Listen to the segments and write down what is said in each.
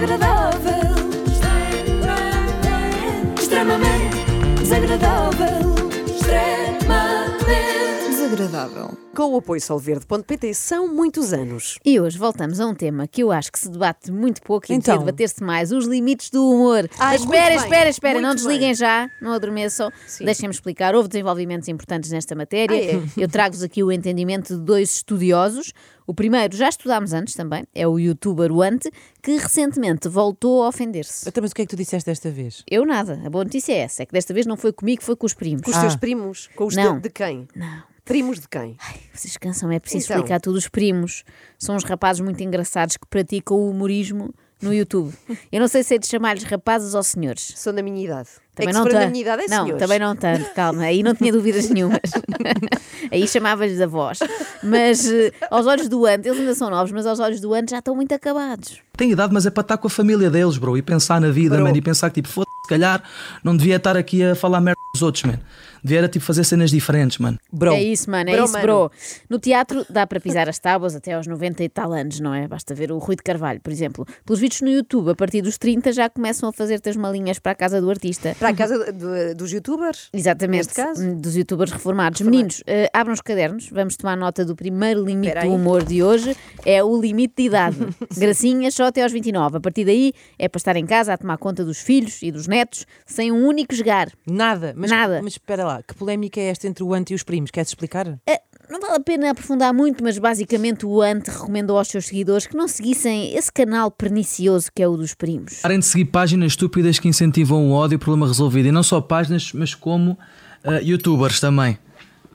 desagradável. Extremamente desagradável. Extremamente desagradável. Com o apoio solverde.pt são muitos anos. E hoje voltamos a um tema que eu acho que se debate muito pouco e Então. devia debater-se mais: os limites do humor. Mas muito espera, bem, espera, espera, não desliguem bem. já, não adormeçam. Deixem-me explicar. Houve desenvolvimentos importantes nesta matéria. Ah, é? Eu trago-vos aqui o entendimento de dois estudiosos. O primeiro, já estudámos antes também, é o youtuber Ante, que recentemente voltou a ofender-se. Então, mas o que é que tu disseste desta vez? Eu nada, a boa notícia é essa, é que desta vez não foi comigo, foi com os primos. Com os Ah. teus primos? Com os Não. de, de quem? Não. Primos de quem? Vocês cansam, é preciso Então. explicar tudo. Os primos são uns rapazes muito engraçados que praticam o humorismo no YouTube. Eu não sei se é de chamar-lhes rapazes ou senhores. São da minha idade. Também é que não tanto. minha idade é não, senhores. também não tanto, calma. Aí não tinha dúvidas nenhumas. Aí chamava-lhes avós. Mas eh, aos olhos do Ante, eles ainda são novos, mas aos olhos do Ante já estão muito acabados. Tem idade, mas é para estar com a família deles, bro, e pensar na vida, Bro. man, e pensar que tipo, foda se calhar não devia estar aqui a falar merda dos outros, man. Devia era tipo fazer cenas diferentes, mano. Bro. É isso, mano, é Bro, isso, mano. bro. No teatro dá para pisar as tábuas até aos 90 e tal anos, não é? Basta ver o Rui de Carvalho, por exemplo. Pelos vídeos no YouTube, a partir dos 30 já começam a fazer-te as malinhas para a casa do artista. Para a casa do- dos youtubers? Exatamente, Neste caso? hum, dos youtubers reformados. Meninos, eh, abram os cadernos, vamos tomar nota do primeiro limite do humor de hoje, é o limite de idade. Gracinhas só até aos 29. A partir daí é para estar em casa a tomar conta dos filhos e dos netos sem um único jogar. Nada. Mas, Nada. Mas espera lá, que polémica é esta entre o Ante e os primos? Queres explicar? Eh, Não vale a pena aprofundar muito, mas basicamente o Ante recomendou aos seus seguidores que não seguissem esse canal pernicioso que é o dos primos. Parem de seguir páginas estúpidas que incentivam o ódio e o problema resolvido. E não só páginas, mas como ah, youtubers também.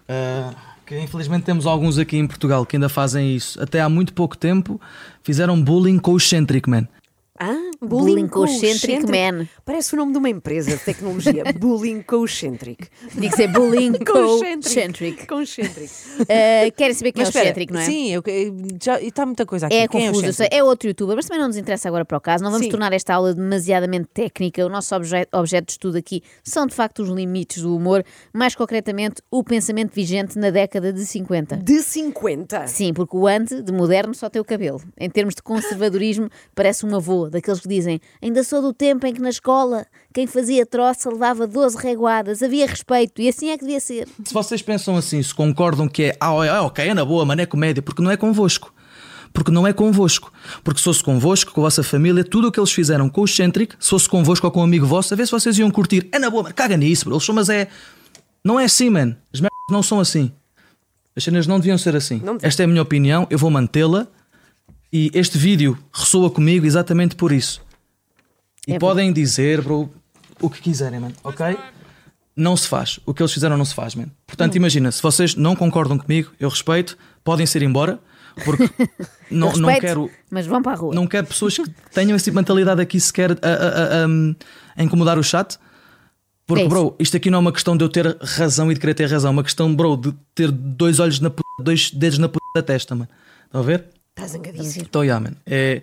Ah, que infelizmente temos alguns aqui em Portugal que ainda fazem isso. Até há muito pouco tempo fizeram bullying com o excêntrico, man. Ah, Bullying concentric man. Parece o nome de uma empresa de tecnologia. Bullying concentric. Tinha que ser bullying Concentric. concentric. Concentric. Eh, querem saber quem Mas é o não é? Sim, eu, já, e está muita coisa aqui. É Quem confuso, é, eu o sei. É outro youtuber, mas também não nos interessa agora para o caso. Não vamos Sim. tornar esta aula demasiadamente técnica. O nosso obje- objeto de estudo aqui são de facto os limites do humor, mais concretamente o pensamento vigente na década de 50. De 50. Sim, porque o ante de moderno só tem o cabelo. Em termos de conservadorismo, parece um avô, daqueles que dizem ainda sou do tempo em que na escola quem fazia troça levava 12 reguadas, havia respeito e assim é que devia ser. Se vocês pensam assim, se concordam que é, ah, é, ok, é na boa, mano, é comédia, porque não é convosco. Porque não é convosco. Porque se fosse convosco, com a vossa família, tudo o que eles fizeram com o excêntrico, se fosse convosco ou com um amigo vosso, a ver se vocês iam curtir. É na boa, mano, caga nisso, bro. Eles são, mas é. Não é assim, man. As merdas não são assim. As cenas não deviam ser assim. Esta é a minha opinião, eu vou mantê-la. E este vídeo ressoa comigo exatamente por isso. E É podem dizer, bro, o que quiserem, mano, ok? Não se faz. O que eles fizeram não se faz, man. Portanto, imagina, se vocês não concordam comigo, eu respeito, podem ser embora, porque não, Eu não respeito, quero. Mas vão para a rua. Não quero pessoas que tenham esse tipo de mentalidade aqui sequer a, a- a- a- incomodar o chat. Porque, É bro, isto aqui não é uma questão de eu ter razão e de querer ter razão, é uma questão, bro, de ter dois olhos na p... dois dedos na p da testa, mano. Estão a ver? Está zangadíssimo. Então, yeah, man. É.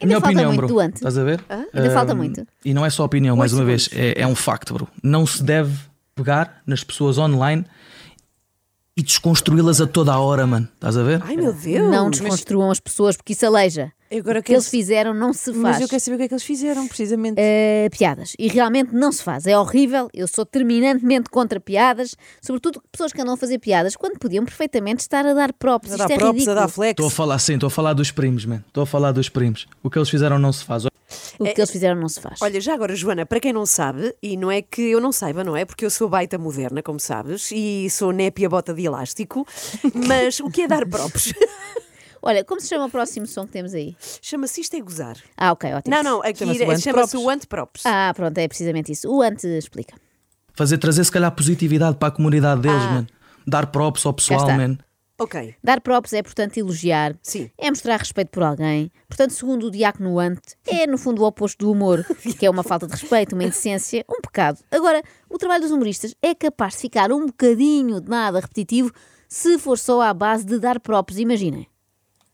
A Ainda minha falta opinião, muito bro. do ante. Estás a ver? Ainda falta Ahm, muito. E não é só opinião, mais Oito uma vez, é, é um facto, bro. Não se deve pegar nas pessoas online e desconstruí-las a toda a hora, mano. Estás a ver? Ai meu Deus. Não Mas desconstruam as pessoas porque isso aleija. Agora O que eles fizeram não se faz. Mas eu quero saber o que é que eles fizeram, precisamente. Uh, piadas. E realmente não se faz. É horrível. Eu sou terminantemente contra piadas, sobretudo pessoas que andam a fazer piadas quando podiam perfeitamente estar a dar props. a Isto dar é props, a dar flex. Estou a falar, sim, estou a falar dos primos, man. Estou a falar dos primos. O que eles fizeram não se faz. O que eles fizeram não se faz. Olha, já agora, Joana, para quem não sabe, e não é que eu não saiba, não é? Porque eu sou baita moderna, como sabes, e sou népia bota de elástico, mas o que é dar props? Olha, como se chama o próximo som que temos aí? Chama-se isto é gozar. Ah, ok, ótimo. Não, não, aqui Chama-se o é- chama-se o anteprops. Ah, pronto, é precisamente isso. O antes explica. Fazer trazer, se calhar, positividade para a comunidade deles, Ah. man. Dar props ao pessoal, man. Ok. Dar props é, portanto, elogiar. Sim. É mostrar respeito por alguém. Portanto, segundo o Diácono Ante, é, no fundo, o oposto do humor, que é uma falta de respeito, uma indecência, um pecado. Agora, o trabalho dos humoristas é capaz de ficar um bocadinho de nada repetitivo se for só à base de dar props, imaginem.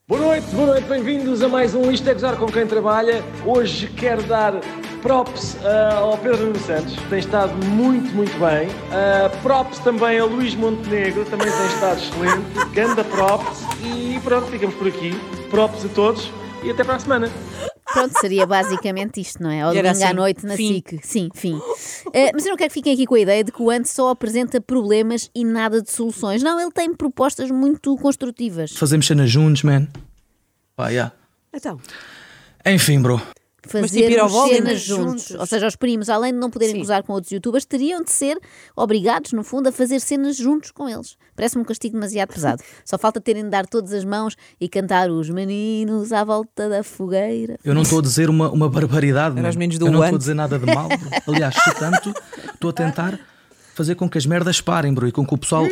Boa noite, boa noite, bem-vindos a mais um Isto é Gozar com quem trabalha. Hoje quero dar props ah, ao Pedro Nuno Santos, tem estado muito, muito bem. Ah, props também a Luís Montenegro, também tem estado excelente. Ganda props. E pronto, ficamos por aqui. Props a todos e até para a semana. Pronto, seria basicamente isto, não é? Ao era domingo à assim, noite na fim. SIC. Sim, fim. Eh, mas eu não quero que fiquem aqui com a ideia de que o Ant só apresenta problemas e nada de soluções. Não, ele tem propostas muito construtivas. Fazemos cenas juntos, man. Pá, yeah. Então, Enfim, bro. Fazer tipo bowling? cenas juntos. Juntos. Ou seja, os primos, além de não poderem Sim. gozar com outros youtubers, teriam de ser obrigados, no fundo, a fazer cenas juntos com eles. Parece-me um castigo demasiado pesado. Só falta terem de dar todas as mãos e cantar os meninos à volta da fogueira. Eu não estou a dizer uma, uma barbaridade. Era os man. meninos do Eu não estou a dizer nada de mal. Aliás, portanto, estou a tentar fazer com que as merdas parem, bro, e com que o pessoal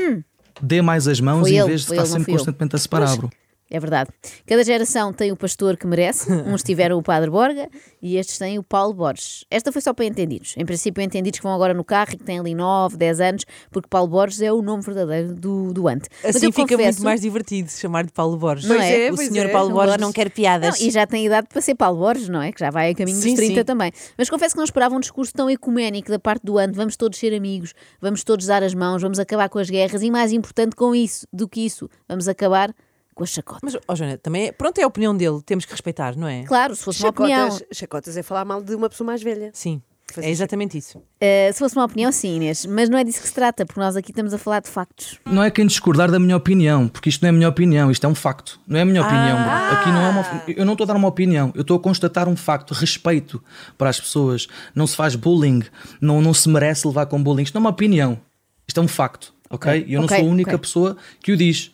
dê mais as mãos Hum. Foi em ele, vez de estar sempre constantemente a separar, bro. É verdade. Cada geração tem o pastor que merece. Uns tiveram o Padre Borga e estes têm o Paulo Borges. Esta foi só para entendidos. Em princípio, entendidos que vão agora no carro e que têm ali 9, 10 anos, porque Paulo Borges é o nome verdadeiro do, do Ante. Assim fica confesso- muito mais divertido chamar de Paulo Borges. Não é? O Pois senhor é. Paulo Borges Borges. não quer piadas. Não, e já tem idade para ser Paulo Borges, não é? Que já vai a caminho Sim, dos 30 sim. também. Mas confesso que não esperava um discurso tão ecuménico da parte do ano. Vamos todos ser amigos, vamos todos dar as mãos, vamos acabar com as guerras e, mais importante com isso do que isso, vamos acabar com as chacotas. Mas, ó Joana, também é, pronto, é a opinião dele, temos que respeitar, não é? Claro, se fosse uma opinião. chacotas, chacotas é falar mal de uma pessoa mais velha. Sim, é exatamente isso. Uh, se fosse uma opinião, sim, Inês. Mas não é disso que se trata, porque nós aqui estamos a falar de factos. Não é quem discordar da minha opinião, porque isto não é a minha opinião, isto é um facto. Não é a minha opinião, bro. Aqui não é uma, eu não estou a dar uma opinião, eu estou a constatar um facto, respeito para as pessoas. Não se faz bullying, não, não se merece levar com bullying. Isto não é uma opinião, isto é um facto, ok? E eu não ok, sou a única ok. pessoa que o diz.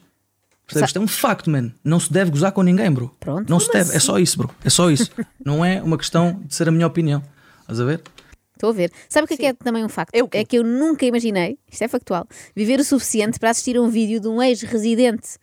Percebes? Isto é um facto, man. Não se deve gozar com ninguém, bro. Pronto. Não se deve, é só isso, bro. É só isso. não é uma questão de ser a minha opinião. Estás a ver? Estou a ver. Sabe o que é, que é também um facto? É? É que eu nunca imaginei, isto é factual, viver o suficiente para assistir a um vídeo de um ex-residente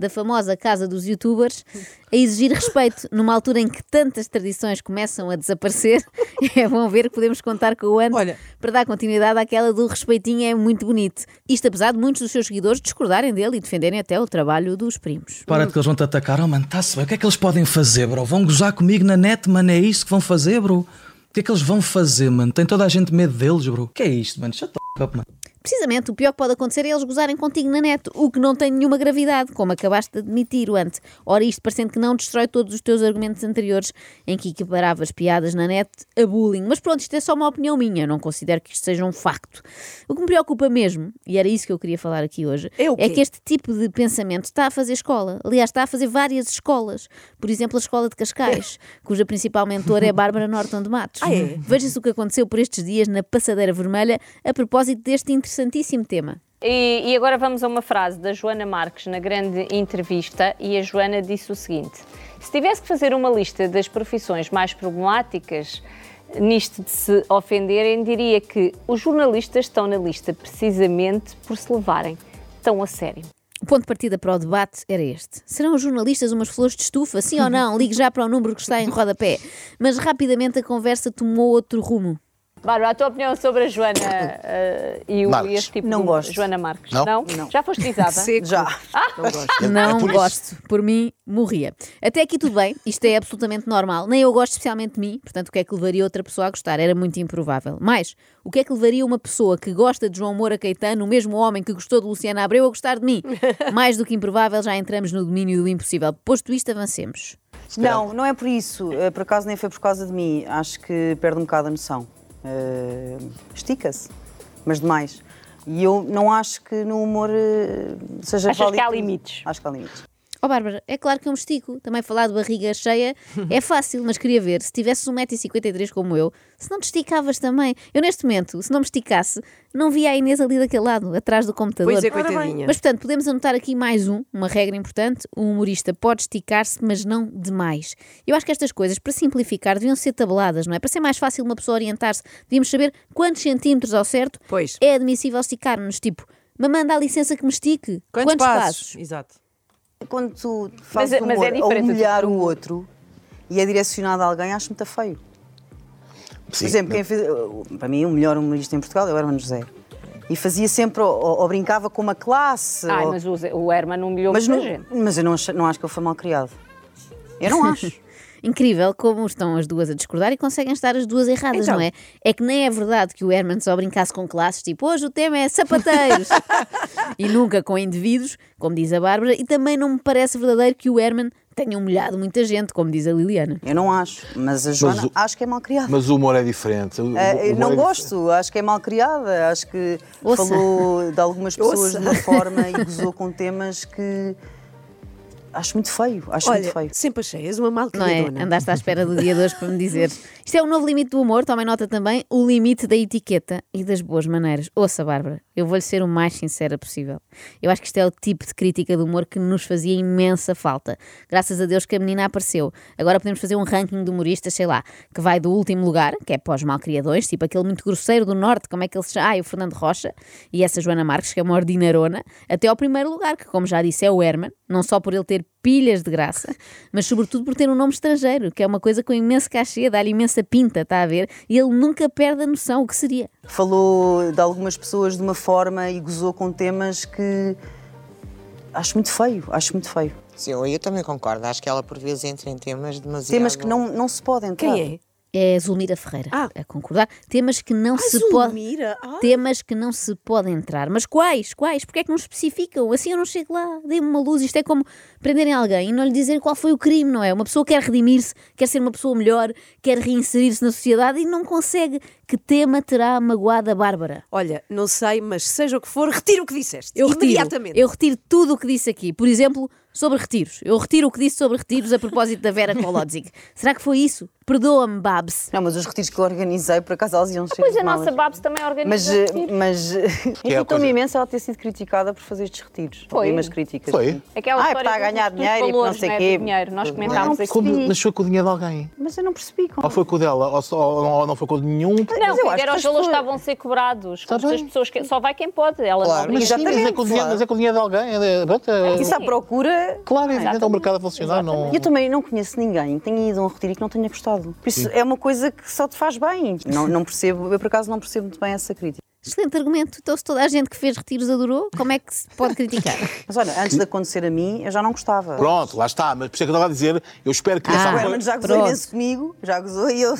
da famosa casa dos youtubers a exigir respeito numa altura em que tantas tradições começam a desaparecer. É bom ver que podemos contar com o ano Olha. para dar continuidade àquela do respeitinho é muito bonito. Isto apesar de muitos dos seus seguidores discordarem dele e defenderem até o trabalho dos primos. Para de que eles vão te atacar. Oh, mano, está-se bem. O que é que eles podem fazer, bro? Vão gozar comigo na net, mano? É isso que vão fazer, bro? O que é que eles vão fazer, mano? Tem toda a gente medo deles, bro. O que é isto, mano? Shut the f up, mano. Precisamente, o pior que pode acontecer é eles gozarem contigo na net, o que não tem nenhuma gravidade, como acabaste de admitir, Ante. Ora, isto parecendo que não destrói todos os teus argumentos anteriores em que equiparavas piadas na net a bullying. Mas pronto, isto é só uma opinião minha, eu não considero que isto seja um facto. O que me preocupa mesmo, e era isso que eu queria falar aqui hoje, É quê? que este tipo de pensamento está a fazer escola. Aliás, está a fazer várias escolas. Por exemplo, a Escola de Cascais, cuja principal mentora é Bárbara Norton de Matos. Ah, é? Veja-se o que aconteceu por estes dias na Passadeira Vermelha a propósito deste interessantíssimo tema. E, e agora vamos a uma frase da Joana Marques na grande entrevista e a Joana disse o seguinte: se tivesse que fazer uma lista das profissões mais problemáticas nisto de se ofenderem, diria que os jornalistas estão na lista precisamente por se levarem tão a sério. O ponto de partida para o debate era este. Serão os jornalistas umas flores de estufa, sim ou não? Ligue já para o número que está em rodapé. Mas rapidamente a conversa tomou outro rumo. Bárbara, a tua opinião sobre a Joana eh, e o, Marques. este tipo Não de gosto. Joana Marques? Não? Não. Já foste risada? Seco. Já. Não gosto. Não por isso. gosto. Por mim, morria. Até aqui tudo bem, isto é absolutamente normal. Nem eu gosto especialmente de mim, portanto, o que é que levaria outra pessoa a gostar? Era muito improvável. Mas, o que é que levaria uma pessoa que gosta de João Moura Caetano, o mesmo homem que gostou de Luciana Abreu, a gostar de mim? Mais do que improvável, já entramos no domínio do impossível. Posto isto, avancemos. Não, não é por isso. Eh, Por acaso nem foi por causa de mim. Acho que perde um bocado a noção. Eh, Estica-se, mas demais. E eu não acho que no humor eh, seja Achas que válido há tudo. limites? Acho que há limites. Ó Bárbara, é claro que eu me estico. Também falar de barriga cheia é fácil, mas queria ver, se tivesses 1,53m como eu, se não te esticavas também. Eu neste momento, se não me esticasse, não via a Inês ali daquele lado, atrás do computador. Pois é, coitadinha. Mas portanto, podemos anotar aqui mais um, uma regra importante: o humorista pode esticar-se, mas não demais. Eu acho que estas coisas, para simplificar, deviam ser tabeladas, não é? Para ser mais fácil uma pessoa orientar-se, devíamos saber quantos centímetros ao certo Pois. é admissível esticar-nos. Tipo, mamãe dá licença que me estique. Quantos, passos? passos? Exato. Quando tu Mas fazes é- mas humor é diferente, a humilhar o outro e é direcionado a alguém, acho muito feio. Por Sim, exemplo, não- quem fez, para mim, o melhor humorista em Portugal é o Hermano José. E fazia sempre, ou, ou brincava com uma classe. Ai, ou- mas o, o Herman humilhou mas, muita não, gente. mas eu não, acho- não acho que ele foi mal criado. Eu não acho. Incrível como estão as duas a discordar e conseguem estar as duas erradas, Então. não é? É que nem é verdade que o Herman só brincasse com classes, tipo, hoje o tema é sapateiros. e nunca com indivíduos, como diz a Bárbara, e também não me parece verdadeiro que o Herman tenha humilhado muita gente, como diz a Liliana. Eu não acho, mas a Joana o- acho que é mal criada. Mas o humor é diferente. O- o eu humor não é gosto, acho que é mal criada, acho que Ouça. falou de algumas pessoas Ouça. de uma forma e gozou com temas que acho muito feio, acho muito Olha, feio. sempre achei, és uma Não é? malcriadona. Andaste à espera do dia de hoje para me dizer. Isto é um novo limite do humor, tomem nota também, o limite da etiqueta e das boas maneiras. Ouça, Bárbara, eu vou-lhe ser o mais sincera possível. Eu acho que isto é o tipo de crítica de humor que nos fazia imensa falta. Graças a Deus que a menina apareceu. Agora podemos fazer um ranking de humoristas, sei lá, que vai do último lugar, que é para os malcriadores, tipo aquele muito grosseiro do Norte, como é que ele se chama? Ah, é o Fernando Rocha, e essa Joana Marques, que é uma ordinarona, até ao primeiro lugar, que como já disse é o Herman, não só por ele ter pilhas de graça, mas sobretudo por ter um nome estrangeiro, que é uma coisa com imenso cachê, dá-lhe imensa pinta, está a ver? E ele nunca perde a noção, o que seria? Falou de algumas pessoas de uma forma e gozou com temas que acho muito feio, acho muito feio. Sim, eu também concordo. Acho que ela por vezes entra em temas demasiado. Temas que não, não se podem entrar. Quem é? É Zulmira Ferreira, Ah. a concordar. Temas que não Ah, se pode... Zulmira, ah. Temas que não se podem entrar. Mas quais? Quais? Porque é que não especificam? Assim eu não chego lá. Dê-me uma luz. Isto é como prenderem alguém e não lhe dizerem qual foi o crime, não é? Uma pessoa quer redimir-se, quer ser uma pessoa melhor, quer reinserir-se na sociedade e não consegue. Que tema terá magoado a Bárbara? Olha, não sei, mas seja o que for, retiro o que disseste. Eu retiro, Imediatamente. eu retiro tudo o que disse aqui. Por exemplo, sobre retiros. Eu retiro o que disse sobre retiros a propósito da Vera Kolodzik. Será que foi isso? Perdoa-me, Babs. Não, mas os retiros que eu organizei, por acaso elas iam cheio Pois de a nossa malas. Babs também Mas, organiza eh, retiros. mas é irritou-me coisa- imenso ela ter sido criticada por fazer estes retiros. Foi. Ouvi umas críticas. Foi? Aquela Ah, é para ganhar dinheiro e que não sei não é, quê. dinheiro. Nós comentámos aqui. Mas foi com o dinheiro de alguém? Mas eu não percebi como. Ou foi com o dela? Ou, só, ou não foi com o Não, Mas eu os as valores pessoas- estavam a ser cobrados. Se as pessoas que... Só vai quem pode. Ela Claro. não Mas, sim, mas, é com o dinheiro, mas é dinheiro de alguém. É, pronto, é- Isso à procura. Claro, evidente, é o mercado a funcionar. Não... E eu também não conheço ninguém que tenha ido a um retiro e que não tenha gostado. Por isso é uma coisa que só te faz bem. Não, não percebo, eu por acaso não percebo muito bem essa crítica. Excelente argumento. Então, se toda a gente que fez retiros adorou, como é que se pode criticar? Mas olha, antes de acontecer a mim, eu já não gostava. Pronto, lá está. Mas por isso é que eu estava a dizer, eu espero que Ah. essa O coisa- Herman já gozou imenso comigo, já gozou e eu.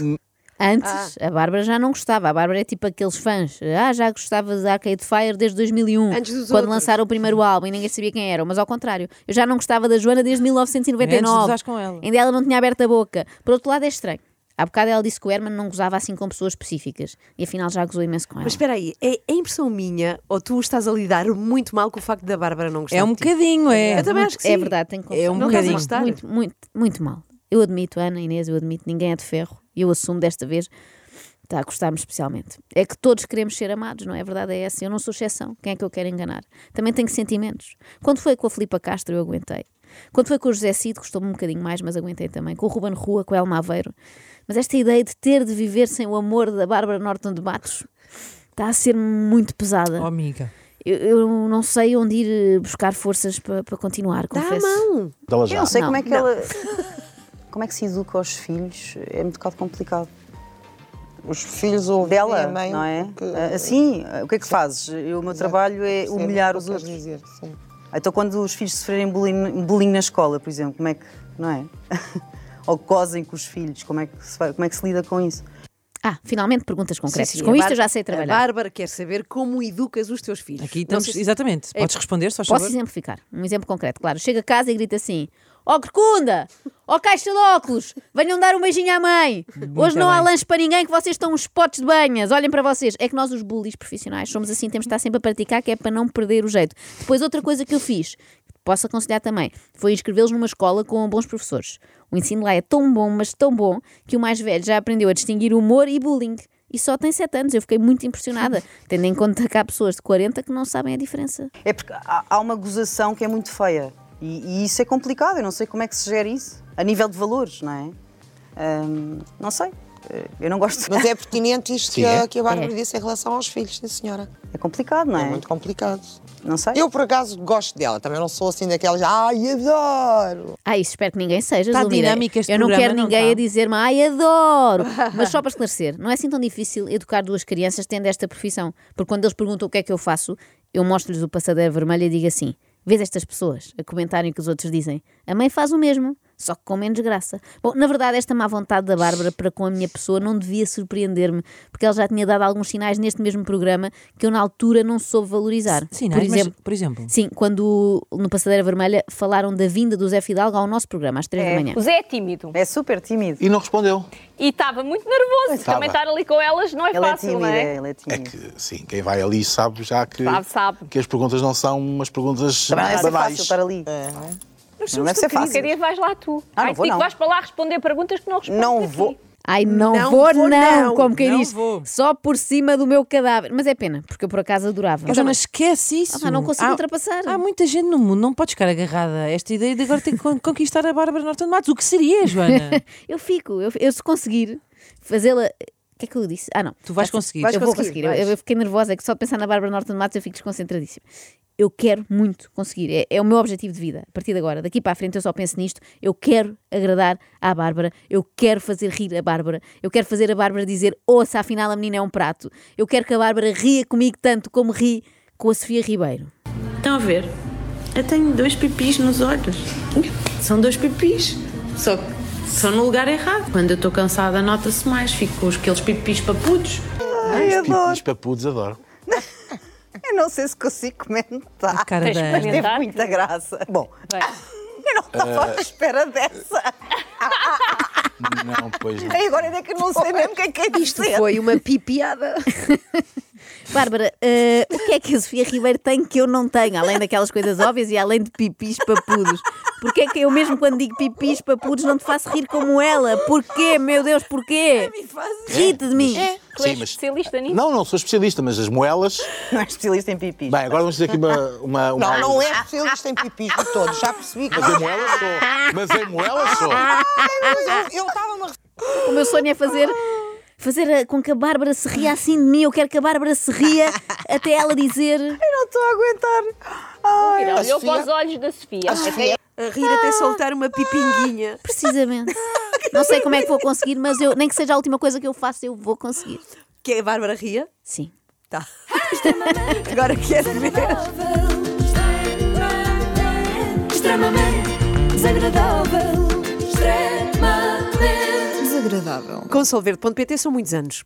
Antes, a Bárbara já não gostava. A Bárbara é tipo aqueles fãs. Ah, já gostava de Arcade Fire desde 2001, Antes dos quando outros. lançaram o primeiro álbum e ninguém sabia quem era. Mas ao contrário, eu já não gostava da Joana desde 1999. Antes de com ela. Ainda ela não tinha aberto a boca. Por outro lado, é estranho. Há bocado ela disse que o Herman não gozava assim com pessoas específicas. E afinal já gozou imenso com ela. Mas espera aí, é, é impressão minha ou tu estás a lidar muito mal com o facto da Bárbara não gostar É um bocadinho, é. Eu também acho que sim. É verdade, tenho que É um confessar. Não a bocadinho. Muito, muito, muito mal. Eu admito, Ana, Inês, eu admito, ninguém é de ferro. E eu assumo desta vez, está a custar-me especialmente. É que todos queremos ser amados, não é? A verdade é essa. Eu não sou exceção. Quem é que eu quero enganar? Também tenho sentimentos. Quando foi com a Filipa Castro, eu aguentei. Quando foi com o José Cid, custou-me um bocadinho mais, mas aguentei também. Com o Ruben Rua, com o Elma Aveiro. Mas esta ideia de ter de viver sem o amor da Bárbara Norton de Matos está a ser muito pesada. Oh, amiga. Eu, eu não sei onde ir eh, buscar forças para para continuar, Dá a confesso. mão. Eu não sei Não, como é que não. ela. Como é que se educa aos filhos? É um bocado complicado. Os filhos ouvem Dela, a mãe. não é? porque- Ah, Assim, o que é que fazes? Eu, o meu trabalho é Percebo humilhar o os que outros. dizer, sim. Então, quando os filhos sofrerem bullying, bullying na escola, por exemplo, como é que. Não é? Ou gozem com os filhos, como é que se, vai- como é que se lida com isso? Ah, finalmente perguntas concretas. Sim, sim, Com a isto eu já sei A trabalhar. Bárbara quer saber como educas os teus filhos. Aqui estamos. se- Exatamente. É- Podes responder, só Posso favor? exemplificar. Um exemplo concreto, claro. Chega a casa e grita assim: Ó Corcunda! Ó Caixa de Óculos! Venham dar um beijinho à mãe! Hoje não há lanche para ninguém que vocês estão uns potes de banhas. Olhem para vocês. É que nós, os bullies profissionais, somos assim, temos de estar sempre a praticar, que é para não perder o jeito. Depois, outra coisa que eu fiz, que posso aconselhar também, foi inscrevê-los numa escola com bons professores. O ensino lá é tão bom, mas tão bom, que o mais velho já aprendeu a distinguir humor e bullying. E só tem 7 anos, eu fiquei muito impressionada, tendo em conta que há pessoas de 40 que não sabem a diferença. É porque há, há uma gozação que é muito feia. E, e isso é complicado, eu não sei como é que se gera isso. A nível de valores, não é? Ahm, não sei. Eh, Eu não gosto. Mas é pertinente isto que, é. a, que a Bárbara É. disse em relação aos filhos, sim senhora. É complicado, não É, é? muito complicado. Não sei. Eu, por acaso, gosto dela. Também não sou assim daquelas. Ai, adoro! Ah, isso espero que ninguém seja, Está Zulmira. dinâmico este Eu não quero não ninguém está? a dizer-me, ai, adoro. Mas só para esclarecer, não é assim tão difícil educar duas crianças tendo esta profissão. Porque quando eles perguntam o que é que eu faço, eu mostro-lhes o passadeiro vermelho e digo assim: vês estas pessoas a comentarem o que os outros dizem? A mãe faz o mesmo. Só que com menos graça. Bom, na verdade, esta má vontade da Bárbara para com a minha pessoa não devia surpreender-me, porque ela já tinha dado alguns sinais neste mesmo programa que eu na altura não soube valorizar. Sinais, por mas- exemplo, por exemplo? Sim, quando no Passadeira Vermelha falaram da vinda do Zé Fidalgo ao nosso programa às três da manhã. O Zé é tímido É super tímido. E não respondeu. e estava muito nervoso. Estava. Também estar ali com elas não é Ele é fácil, tímido, não é, é? ele é É tímido. que, sim, quem vai ali sabe já que, Sabe, sabe. que as perguntas não são umas perguntas Também não banais. fácil estar ali. Nós Não deve ser fácil. Qualquer dia vais lá tu. Ah, não Ai, vou, digo, não. vais para lá responder perguntas que não respondes Não aqui. vou. Ai, não, Não vou, vou, não, não, como quem não diz, vou. só por cima do meu cadáver. Mas é pena, porque eu por acaso adorava. Mas, Joana, esquece isso. Ah, não consigo Há- ultrapassar. Há muita gente no mundo, não podes ficar agarrada a esta ideia de agora ter que con- conquistar a Bárbara Norton de Matos. O que seria, Joana? Eu fico, eu, eu se conseguir fazê-la. O que é que eu disse? Ah, não. Tu vais Ah, conseguir. Eu Vais vou conseguir, conseguir. Eu, eu fiquei nervosa, é que só de pensar na Bárbara Norton de Matos eu fico desconcentradíssima. Eu quero muito conseguir. É, é o meu objetivo de vida. A partir de agora, daqui para a frente, eu só penso nisto. Eu quero agradar à Bárbara. Eu quero fazer rir a Bárbara. Eu quero fazer a Bárbara dizer: ouça, afinal a menina é um prato. Eu quero que a Bárbara ria comigo tanto como ri com a Sofia Ribeiro. Estão a ver? Eu tenho dois pipis nos olhos. São dois pipis. Só que são no lugar errado. Quando eu estou cansada, nota-se mais. Fico com aqueles pipis papudos. Ai, Os adoro. pipis papudos, adoro. Eu não sei se consigo comentar. A cara Mas teve Comentar? muita graça. Bom, Bem, eu não estava à espera dessa. Não, pois não. E agora ainda que eu não sei mesmo o que é que é Isto dizer. foi uma pipiada. Bárbara, eh, o que é que a Sofia Ribeiro tem que eu não tenho? Além daquelas coisas óbvias e além de pipis papudos. Porquê é que eu mesmo quando digo pipis papudos não te faço rir como ela? Porquê, meu Deus, porquê? Rite de mim. tu és Sim, mas- especialista nisso? Não, não sou especialista, mas as moelas. Não é especialista em pipis. Bem, agora vamos dizer aqui uma. uma, uma... Não, não é especialista em pipis de todos, já percebi que Mas em moelas sou. Mas em moelas sou. Mas eu- eu estava-me a O meu sonho é fazer. Fazer a- com que a Bárbara se ria assim de mim. Eu quero que a Bárbara se ria até ela dizer. Eu não estou a aguentar. Ai, olhou Sofia- para os olhos da Sofia. A rir até soltar uma pipinguinha. Precisamente. Não sei como é que vou conseguir, mas eu, nem que seja a última coisa que eu faço, eu vou conseguir. Que a Bárbara ria? Sim. Tá. Agora quero ver. Extremamente desagradável. Extremamente desagradável. Com solverde.pt são muitos anos.